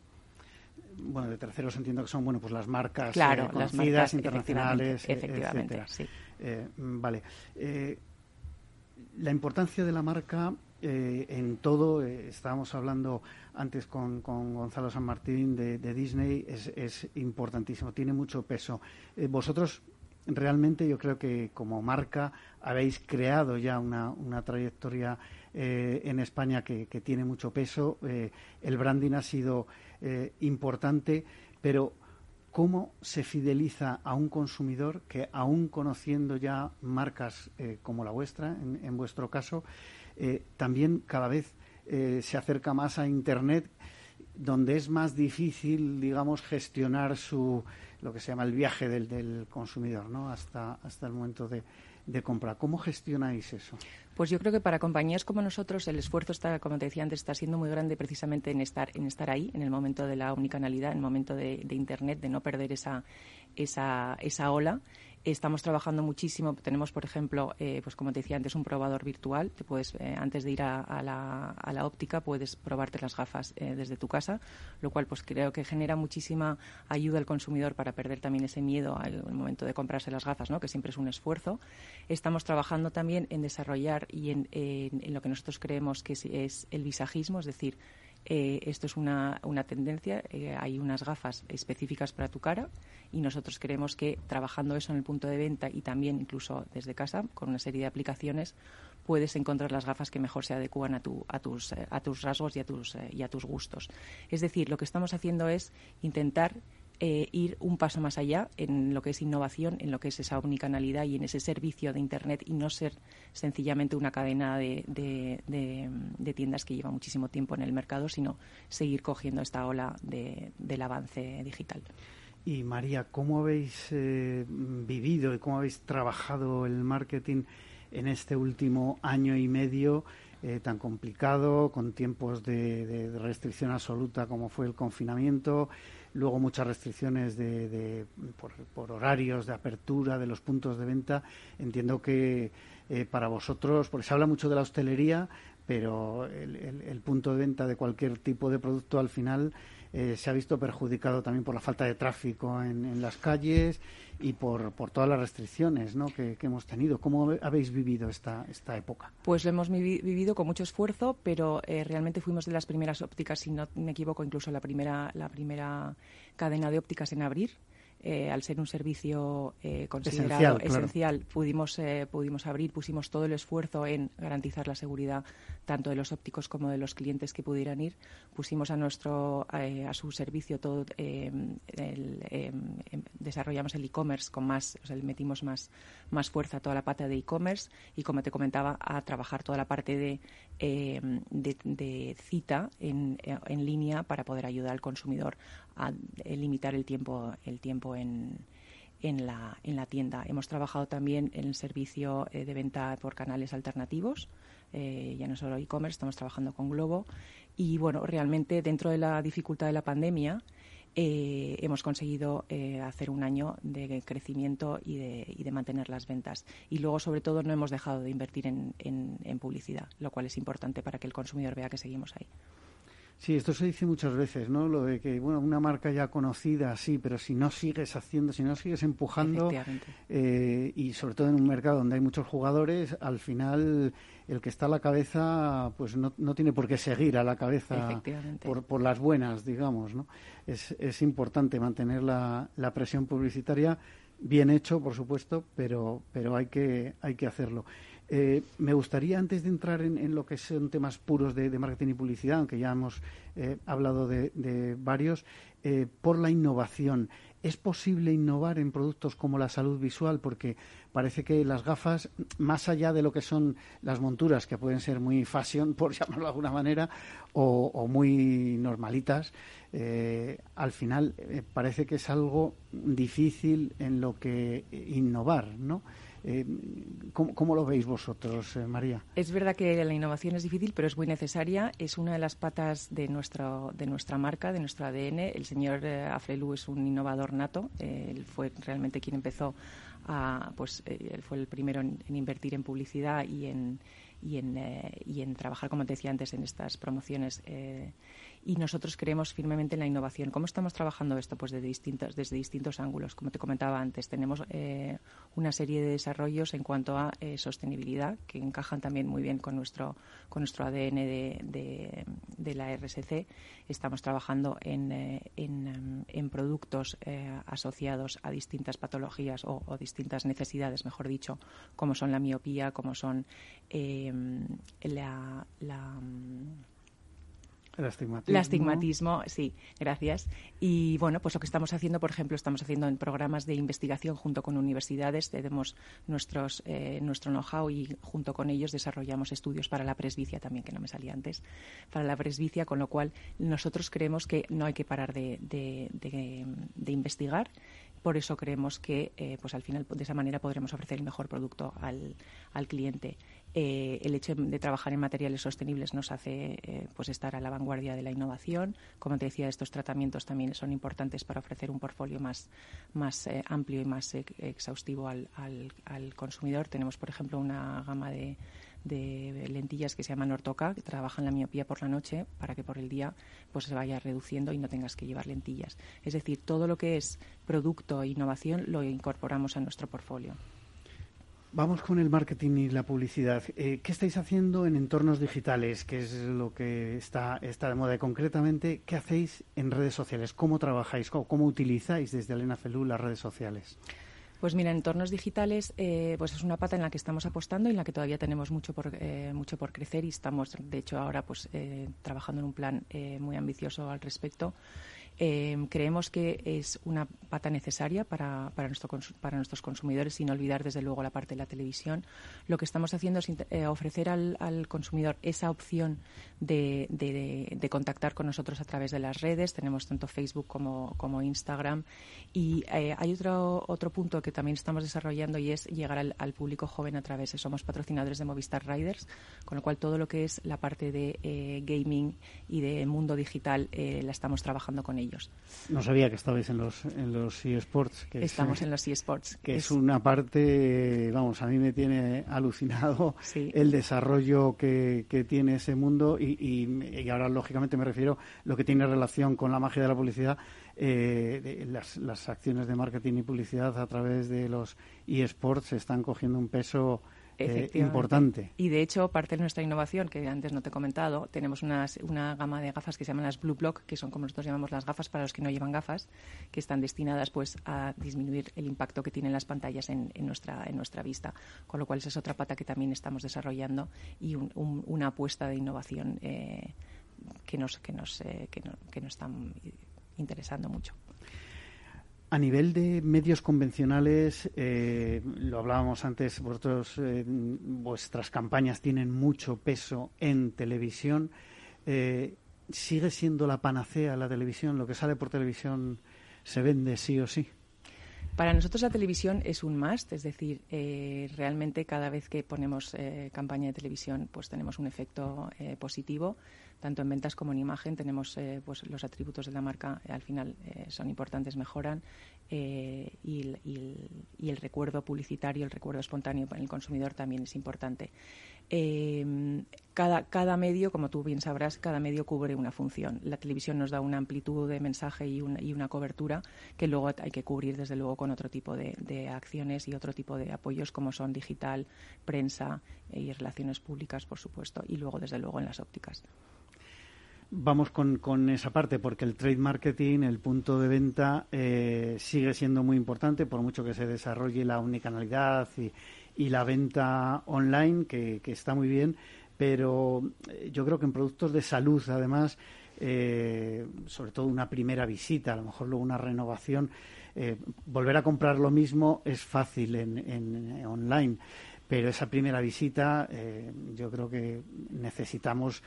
Bueno, de terceros entiendo que son bueno pues las marcas claro, las marcas, internacionales, efectivamente, sí. vale. la importancia de la marca eh, en todo, eh, estábamos hablando antes con, Gonzalo San Martín de, Disney, es, importantísimo, tiene mucho peso. Eh, vosotros realmente yo creo que como marca habéis creado ya una, trayectoria en España que, tiene mucho peso. el branding ha sido importante, pero ¿cómo se fideliza a un consumidor que aún conociendo ya marcas como la vuestra, en vuestro caso, eh, también cada vez eh, se acerca más a Internet, donde es más difícil, digamos, gestionar su lo que se llama el viaje del, consumidor, ¿no? Hasta hasta el momento de, compra. ¿Cómo gestionáis eso? Pues yo creo que para compañías como nosotros el esfuerzo está, como te decía antes, está siendo muy grande precisamente en estar, en estar ahí, en el momento de la omnicanalidad, en el momento de, de Internet, de no perder esa, esa, esa ola Estamos trabajando muchísimo. Tenemos, por ejemplo, eh, pues como te decía antes, un probador virtual. Te puedes, eh, antes de ir a, la, óptica, puedes probarte las gafas eh, desde tu casa, lo cual pues creo que genera muchísima ayuda al consumidor para perder también ese miedo al, momento de comprarse las gafas, ¿no? que siempre es un esfuerzo. Estamos trabajando también en desarrollar y en, lo que nosotros creemos que es el visajismo, es decir, eh, esto es una, una tendencia, eh, hay unas gafas específicas para tu cara y nosotros creemos que trabajando eso en el punto de venta y también incluso desde casa, con una serie de aplicaciones, puedes encontrar las gafas que mejor se adecúan a, tu, a, tus, eh, a tus rasgos y a tus, y a tus gustos. Es decir, lo que estamos haciendo es intentar eh, ir un paso más allá en lo que es innovación, en lo que es esa omnicanalidad y en ese servicio de Internet y no ser sencillamente una cadena de, tiendas que lleva muchísimo tiempo en el mercado, sino seguir cogiendo esta ola del avance digital. Y María, ¿cómo habéis eh, vivido y cómo habéis trabajado el marketing en este último año y medio eh, tan complicado, con tiempos de restricción absoluta como fue el confinamiento? Luego muchas restricciones de, por, horarios de apertura de los puntos de venta. Entiendo que eh, para vosotros, porque se habla mucho de la hostelería, pero el, punto de venta de cualquier tipo de producto al final eh, se ha visto perjudicado también por la falta de tráfico en, las calles y por, todas las restricciones ¿no? que, hemos tenido. ¿Cómo habéis vivido esta, esta época? Pues lo hemos vivido con mucho esfuerzo, pero eh, realmente fuimos de las primeras ópticas, si no me equivoco, incluso la primera, la primera cadena de ópticas en abrir. Eh, al ser un servicio eh, considerado esencial, pudimos, eh, pudimos abrir, pusimos todo el esfuerzo en garantizar la seguridad tanto de los ópticos como de los clientes que pudieran ir. Pusimos a nuestro a su servicio todo, em, em, desarrollamos el e-commerce con más, o sea, le metimos más, más fuerza a toda la pata de e-commerce y como te comentaba a trabajar toda la parte de, em, de, cita en, en línea para poder ayudar al consumidor a limitar el tiempo, el tiempo en, en, la, en la tienda. Hemos trabajado también en el servicio eh, de venta por canales alternativos, eh, ya no solo e-commerce, estamos trabajando con Globo. Y bueno, realmente dentro de la dificultad de la pandemia, eh, hemos conseguido hacer un año de crecimiento y de, y de, mantener las ventas. Y luego, sobre todo, no hemos dejado de invertir en, en publicidad, lo cual es importante para que el consumidor vea que seguimos ahí. Sí, esto se dice muchas veces, ¿no? Lo de que, bueno, una marca ya conocida, sí, pero si no sigues haciendo, si no sigues empujando, eh, y sobre todo en un mercado donde hay muchos jugadores, al final el que está a la cabeza, pues no, no tiene por qué seguir a la cabeza por, por las buenas, digamos, ¿no? Es, es importante mantener la, la presión publicitaria bien hecho, por supuesto, pero, pero hay, que, hay que hacerlo. Eh, me gustaría, antes de entrar en, lo que son temas puros de, marketing y publicidad, aunque ya hemos eh, hablado de, varios, eh, por la innovación. ¿Es posible innovar en productos como la salud visual? Porque parece que las gafas, más allá de lo que son las monturas, que pueden ser muy fashion, por llamarlo de alguna manera, o, muy normalitas, eh, al final eh, parece que es algo difícil en lo que innovar, ¿no? Eh, ¿cómo, lo veis vosotros, eh, María? Es verdad que la innovación es difícil, pero es muy necesaria. Es una de las patas de, nuestro, de nuestra marca, de nuestro ADN. El señor eh, Aflelu es un innovador nato. él fue realmente quien empezó a, pues, él fue el primero en, invertir en publicidad y en, y en, y en trabajar, como te decía antes, en estas promociones y nosotros creemos firmemente en la innovación. ¿Cómo estamos trabajando esto? Pues desde distintos, desde distintos ángulos. Como te comentaba antes, tenemos eh, una serie de desarrollos en cuanto a eh, sostenibilidad que encajan también muy bien con nuestro, con nuestro ADN de, de, la RSC. Estamos trabajando en, eh, en, en productos asociados a distintas patologías o, o, distintas necesidades, mejor dicho, como son la miopía, como son la, la el astigmatismo. El astigmatismo, sí, gracias. Y bueno, pues lo que estamos haciendo, por ejemplo, estamos haciendo en programas de investigación junto con universidades, tenemos nuestros, eh, nuestro know-how y junto con ellos desarrollamos estudios para la presbicia también, que no me salía antes, para la presbicia, con lo cual nosotros creemos que no hay que parar de, de investigar por eso creemos que eh, pues al final de esa manera podremos ofrecer el mejor producto al, al cliente. Eh, el hecho de trabajar en materiales sostenibles nos hace eh, pues estar a la vanguardia de la innovación. Como te decía, estos tratamientos también son importantes para ofrecer un portfolio más, más amplio y más exhaustivo al, al, consumidor. Tenemos, por ejemplo, una gama de de lentillas que se llaman ortoca, que trabajan la miopía por la noche para que por el día pues se vaya reduciendo y no tengas que llevar lentillas. Es decir, todo lo que es producto e innovación lo incorporamos a nuestro portfolio. Vamos con el marketing y la publicidad. Eh, ¿Qué estáis haciendo en entornos digitales? ¿Qué es lo que está, está de moda? Y concretamente, ¿qué hacéis en redes sociales? ¿Cómo trabajáis? ¿Cómo, utilizáis desde Elena Felú las redes sociales? Pues mira, en entornos digitales eh, pues es una pata en la que estamos apostando y en la que todavía tenemos mucho por, eh, mucho por crecer y estamos, de hecho, ahora pues eh, trabajando en un plan muy ambicioso al respecto. Eh, creemos que es una pata necesaria para, para, nuestro, para, nuestros consumidores, sin olvidar desde luego la parte de la televisión. Lo que estamos haciendo es eh, ofrecer al, al, consumidor esa opción de, de, contactar con nosotros a través de las redes. Tenemos tanto Facebook como, como Instagram. Y eh, hay otro, otro punto que también estamos desarrollando y es llegar al, al, público joven a través somos patrocinadores de Movistar Riders, con lo cual todo lo que es la parte de eh, gaming y de mundo digital la estamos trabajando con ellos. No sabía que estabais en los en los eSports. Que Estamos en los eSports. Que es... una parte, vamos, a mí me tiene alucinado el desarrollo que, que, tiene ese mundo y, y, ahora, lógicamente, me refiero a lo que tiene relación con la magia de la publicidad. Eh, las, las acciones de marketing y publicidad a través de los eSports están cogiendo un peso eh, importante. Y de hecho, parte de nuestra innovación, que antes no te he comentado, tenemos una gama de gafas que se llaman las Blue Block, que son como nosotros llamamos las gafas para los que no llevan gafas, que están destinadas pues a disminuir el impacto que tienen las pantallas en, nuestra, en nuestra vista. Con lo cual, esa es otra pata que también estamos desarrollando y una apuesta de innovación eh, que, nos, que, nos, eh, que, que nos están interesando mucho. A nivel de medios convencionales, eh, lo hablábamos antes, vosotros, eh, vuestras campañas tienen mucho peso en televisión. Eh, ¿Sigue siendo la panacea la televisión? ¿Lo que sale por televisión se vende sí o sí? Para nosotros la televisión es un must, es decir, realmente cada vez que ponemos campaña de televisión, pues tenemos un efecto positivo tanto en ventas como en imagen tenemos eh, pues los atributos de la marca eh, al final eh, son importantes mejoran y, el recuerdo publicitario el recuerdo espontáneo para el consumidor también es importante. Cada, medio como tú bien sabrás cada medio cubre una función. La televisión nos da una amplitud de mensaje y una, cobertura que luego hay que cubrir desde luego con otro tipo de acciones y otro tipo de apoyos como son digital prensa y relaciones públicas por supuesto y luego desde luego en las ópticas Vamos con, con, esa parte, porque el trade marketing, el punto de venta, eh, sigue siendo muy importante, por mucho que se desarrolle la unicanalidad y, la venta online, que, está muy bien, pero eh, yo creo que en productos de salud, además, eh, sobre todo una primera visita, a lo mejor luego una renovación, volver a comprar lo mismo es fácil en, online, pero esa primera visita yo creo que necesitamos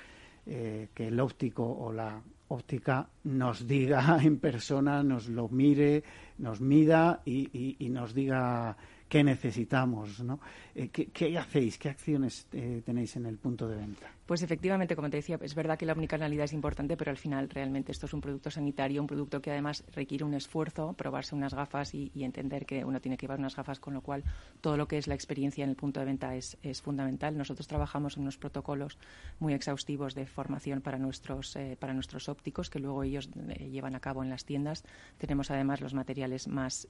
que el óptico o la óptica nos diga en persona, nos lo mire, nos mida y, y nos diga qué necesitamos, ¿no? Eh, ¿qué, hacéis? ¿Qué acciones eh, tenéis en el punto de venta? Pues efectivamente, como te decía, es verdad que la omnicanalidad es importante, pero al final realmente esto es un producto sanitario, un producto que además requiere un esfuerzo, probarse unas gafas y, entender que uno tiene que llevar unas gafas, con lo cual todo lo que es la experiencia en el punto de venta es, fundamental. Nosotros trabajamos en unos protocolos muy exhaustivos de formación para nuestros, eh, para nuestros ópticos, que luego ellos llevan a cabo en las tiendas. Tenemos además los materiales más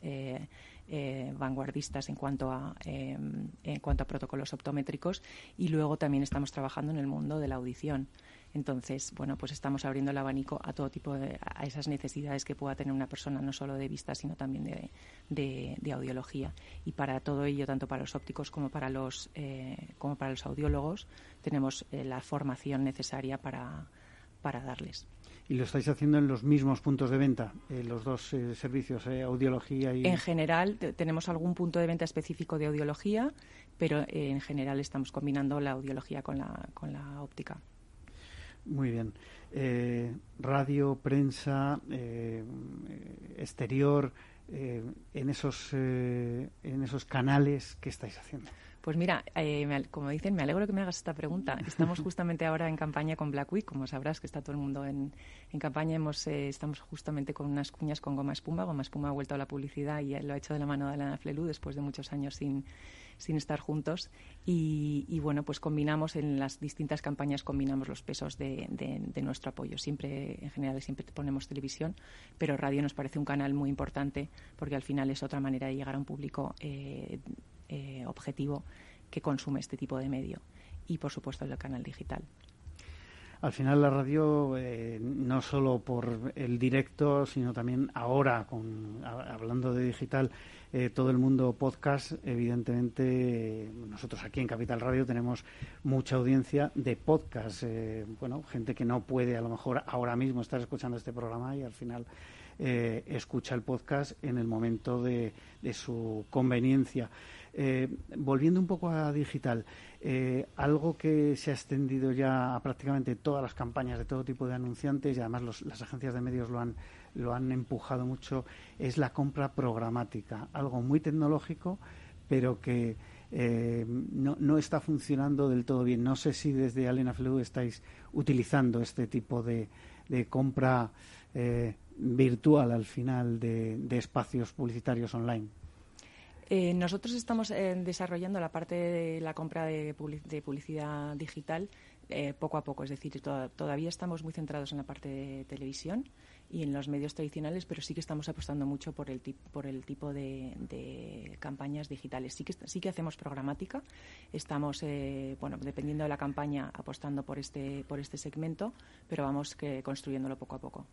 vanguardistas en cuanto a en cuanto a protocolos optométricos y luego también estamos trabajando en el mundo de la audición. Entonces, bueno, pues estamos abriendo el abanico a todo tipo de a esas necesidades que pueda tener una persona, no solo de vista, sino también de, de, audiología. Y para todo ello, tanto para los ópticos como para los, eh, como para los audiólogos, tenemos eh, la formación necesaria para, para darles y lo estáis haciendo en los mismos puntos de venta, eh, los dos eh, servicios, eh, audiología y. En general, tenemos algún punto de venta específico de audiología, pero en general estamos combinando la audiología con la, con la óptica. Muy bien. radio, prensa, exterior, en, esos, en esos canales, ¿qué estáis haciendo? Pues mira, eh, como dicen, me alegro que me hagas esta pregunta. Estamos justamente ahora en campaña con Black Week, como sabrás que está todo el mundo en, campaña. Hemos, eh, estamos justamente con unas cuñas con Goma Espuma. Goma Espuma ha vuelto a la publicidad y lo ha hecho de la mano de Elena Flelu después de muchos años sin, sin estar juntos. Y, bueno, pues combinamos en las distintas campañas, combinamos los pesos de, nuestro apoyo. Siempre, en general, siempre ponemos televisión, pero radio nos parece un canal muy importante porque al final es otra manera de llegar a un público eh, eh, objetivo que consume este tipo de medio y, por supuesto, el canal digital. Al final la radio, eh, no solo por el directo, sino también ahora, con, hablando de digital, eh, todo el mundo podcast, evidentemente nosotros aquí en Capital Radio tenemos mucha audiencia de podcast. bueno, gente que no puede a lo mejor ahora mismo estar escuchando este programa y al final escucha el podcast en el momento de su conveniencia. Eh, volviendo un poco a digital, eh, algo que se ha extendido ya a prácticamente todas las campañas de todo tipo de anunciantes y además las agencias de medios lo han, lo han empujado mucho, es la compra programática, algo muy tecnológico, pero que eh, no, no, está funcionando del todo bien. No sé si desde Alena estáis utilizando este tipo de, de compra virtual al final de espacios publicitarios online. Eh, nosotros estamos eh, desarrollando la parte de la compra de, publicidad digital eh, poco a poco, es decir, todavía estamos muy centrados en la parte de televisión y en los medios tradicionales, pero sí que estamos apostando mucho por el, por el tipo de, campañas digitales. Sí que, sí que hacemos programática, estamos, bueno, dependiendo de la campaña, apostando por este, por este segmento, pero vamos que, construyéndolo poco a poco.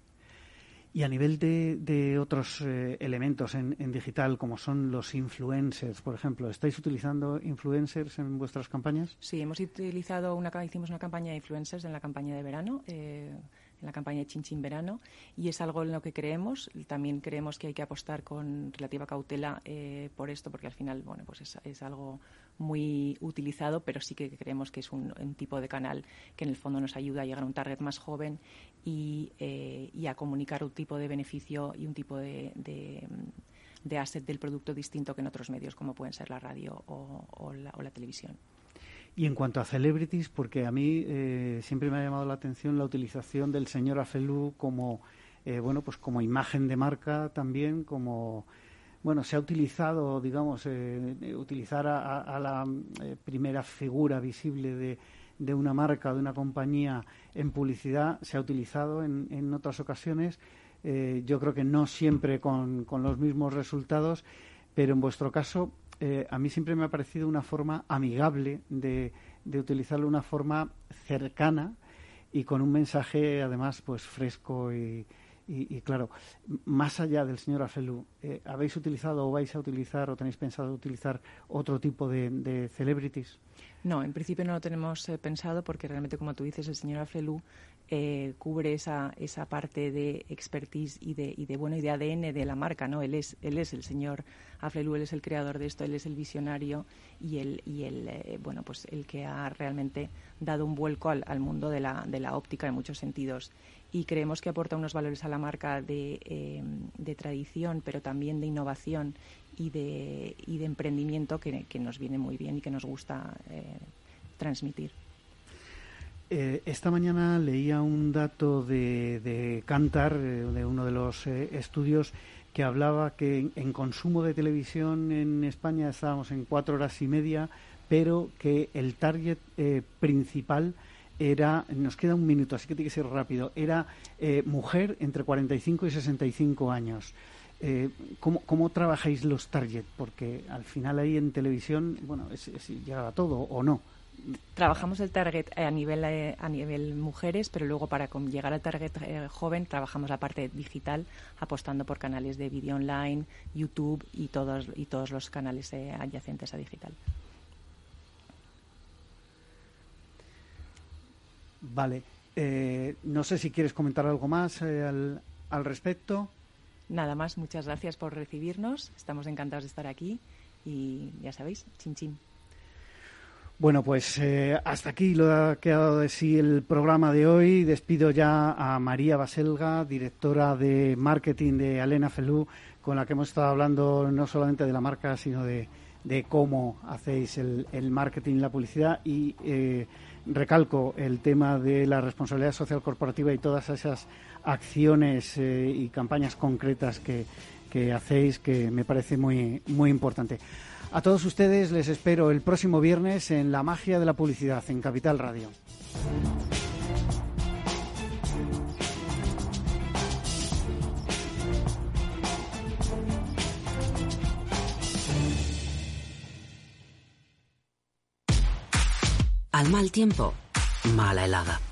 Y a nivel de, otros eh, elementos en, digital, como son los influencers, por ejemplo, ¿estáis utilizando influencers en vuestras campañas? Sí, hemos utilizado una, hicimos una campaña de influencers en la campaña de verano. Eh, en la campaña de Chin Verano y es algo en lo que creemos. También creemos que hay que apostar con relativa cautela eh, por esto porque al final bueno pues es, algo muy utilizado, pero sí que creemos que es un, tipo de canal que en el fondo nos ayuda a llegar a un target más joven y, eh, a comunicar un tipo de beneficio y un tipo de, asset del producto distinto que en otros medios como pueden ser la radio o la televisión. Y en cuanto a celebrities, porque a mí eh, siempre me ha llamado la atención la utilización del señor Afelú como, eh, bueno, pues como imagen de marca también, como, bueno, se ha utilizado, digamos, eh, utilizar a, la primera figura visible de, de, una marca, de una compañía en publicidad, se ha utilizado en, en otras ocasiones. yo creo que no siempre con, con los mismos resultados, pero en vuestro caso eh, a mí siempre me ha parecido una forma amigable de, utilizarlo, una forma cercana y con un mensaje además pues fresco y, claro, más allá del señor Afelu, eh, ¿habéis utilizado o vais a utilizar o tenéis pensado utilizar otro tipo de, celebrities? No, en principio no lo tenemos eh, pensado porque realmente, como tú dices, el señor Afelu eh, cubre esa, esa parte de expertise y de, y de bueno y de ADN de la marca, ¿no? Él es, él es el señor Aflelu, él es el creador de esto, él es el visionario y el, y el eh, bueno pues el que ha realmente dado un vuelco al, mundo de la, de la óptica en muchos sentidos y creemos que aporta unos valores a la marca de, eh, de tradición, pero también de innovación y de, y de emprendimiento que, que, nos viene muy bien y que nos gusta eh, transmitir. Eh, esta mañana leía un dato de, de Cantar, eh, de uno de los eh, estudios, que hablaba que en, consumo de televisión en España estábamos en cuatro horas y media, pero que el target eh, principal era, nos queda un minuto, así que tiene que ser rápido, era eh, mujer entre 45 y 65 años. Eh, ¿cómo, ¿cómo, trabajáis los target? Porque al final ahí en televisión, bueno, es, es todo o no trabajamos el target a nivel eh, a nivel mujeres, pero luego para llegar al target eh, joven trabajamos la parte digital apostando por canales de vídeo online, YouTube y todos y todos los canales eh, adyacentes a digital. Vale. Eh, no sé si quieres comentar algo más eh, al, al respecto. Nada más, muchas gracias por recibirnos. Estamos encantados de estar aquí y ya sabéis, chin chin. Bueno, pues eh, hasta aquí lo ha quedado de sí el programa de hoy. Despido ya a María Baselga, directora de marketing de Alena Felú, con la que hemos estado hablando no solamente de la marca, sino de, cómo hacéis el, el, marketing y la publicidad. Y eh, recalco el tema de la responsabilidad social corporativa y todas esas acciones eh, y campañas concretas que, que hacéis, que me parece muy, muy importante. A todos ustedes les espero el próximo viernes en La Magia de la Publicidad en Capital Radio. Al mal tiempo, mala helada.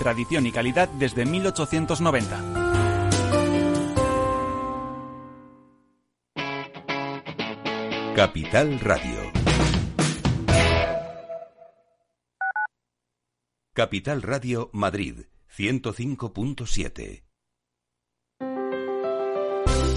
tradición y calidad desde 1890. Capital Radio. Capital Radio Madrid 105.7.